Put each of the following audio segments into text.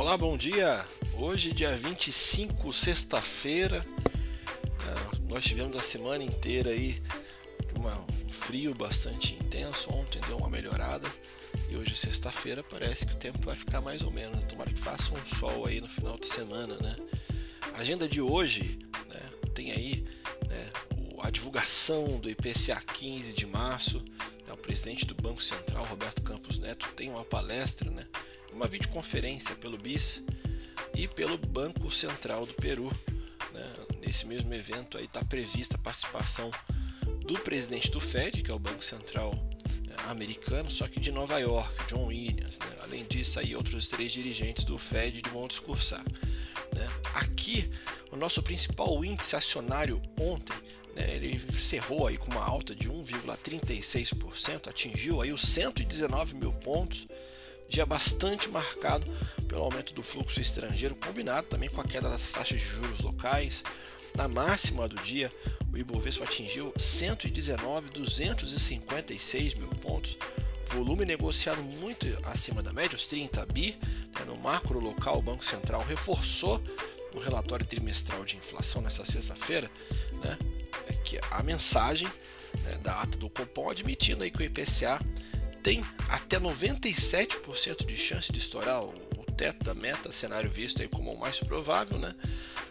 Olá, bom dia. Hoje, dia 25, sexta-feira. É, nós tivemos a semana inteira aí um frio bastante intenso. Ontem deu uma melhorada. E hoje, sexta-feira, parece que o tempo vai ficar mais ou menos. Tomara que faça um sol aí no final de semana, né? A agenda de hoje né, tem aí né, a divulgação do IPCA 15 de março. Né, o presidente do Banco Central, Roberto Campos Neto, tem uma palestra, né? Uma videoconferência pelo BIS e pelo Banco Central do Peru. Né? Nesse mesmo evento aí está prevista a participação do presidente do Fed, que é o Banco Central né, americano, só que de Nova York, John Williams. Né? Além disso, aí outros três dirigentes do Fed vão discursar. Né? Aqui, o nosso principal índice acionário ontem, né, ele cerrou aí com uma alta de 1,36%, atingiu aí os 119 mil pontos dia bastante marcado pelo aumento do fluxo estrangeiro, combinado também com a queda das taxas de juros locais. Na máxima do dia, o Ibovespa atingiu 119.256 mil pontos, volume negociado muito acima da média, os 30 bi. Né, no macro local, o Banco Central reforçou no relatório trimestral de inflação nessa sexta-feira né, é que a mensagem né, da ata do Copom admitindo aí que o IPCA tem até 97% de chance de estourar o, teto da meta, cenário visto aí como o mais provável, né?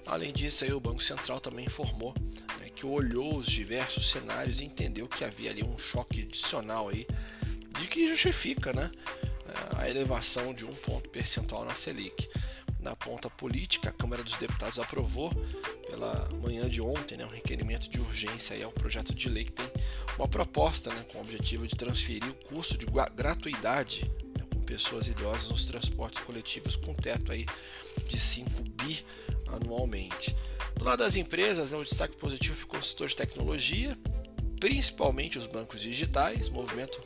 Além disso, aí, o Banco Central também informou né, que olhou os diversos cenários e entendeu que havia ali um choque adicional aí de que justifica, né, a elevação de um ponto percentual na Selic na ponta política, a Câmara dos Deputados aprovou pela manhã de ontem né, um requerimento de urgência aí ao projeto de lei que tem uma proposta né, com o objetivo de transferir o custo de gratuidade né, com pessoas idosas nos transportes coletivos com teto aí de 5 bi anualmente. Do lado das empresas, né, o destaque positivo ficou no setor de tecnologia, principalmente os bancos digitais, movimento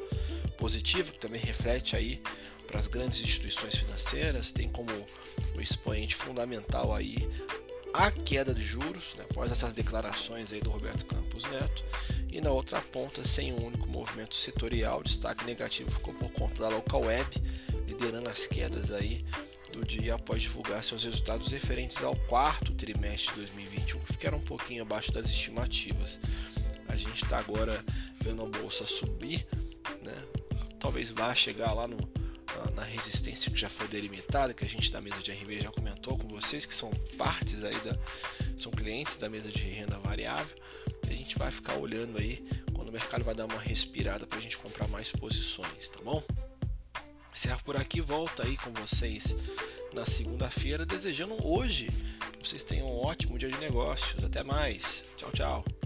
positivo que também reflete aí para as grandes instituições financeiras, tem como o expoente fundamental aí a queda de juros, né, após essas declarações aí do Roberto Campos Neto, e na outra ponta, sem um único movimento setorial, destaque negativo ficou por conta da local web, liderando as quedas aí do dia após divulgar seus resultados referentes ao quarto trimestre de 2021, que ficaram um pouquinho abaixo das estimativas. A gente está agora vendo a bolsa subir, né? talvez vá chegar lá no na resistência que já foi delimitada, que a gente da mesa de RV já comentou com vocês, que são partes aí da. são clientes da mesa de renda variável. A gente vai ficar olhando aí quando o mercado vai dar uma respirada para a gente comprar mais posições, tá bom? Encerro por aqui, volta aí com vocês na segunda-feira, desejando hoje que vocês tenham um ótimo dia de negócios. Até mais. Tchau, tchau.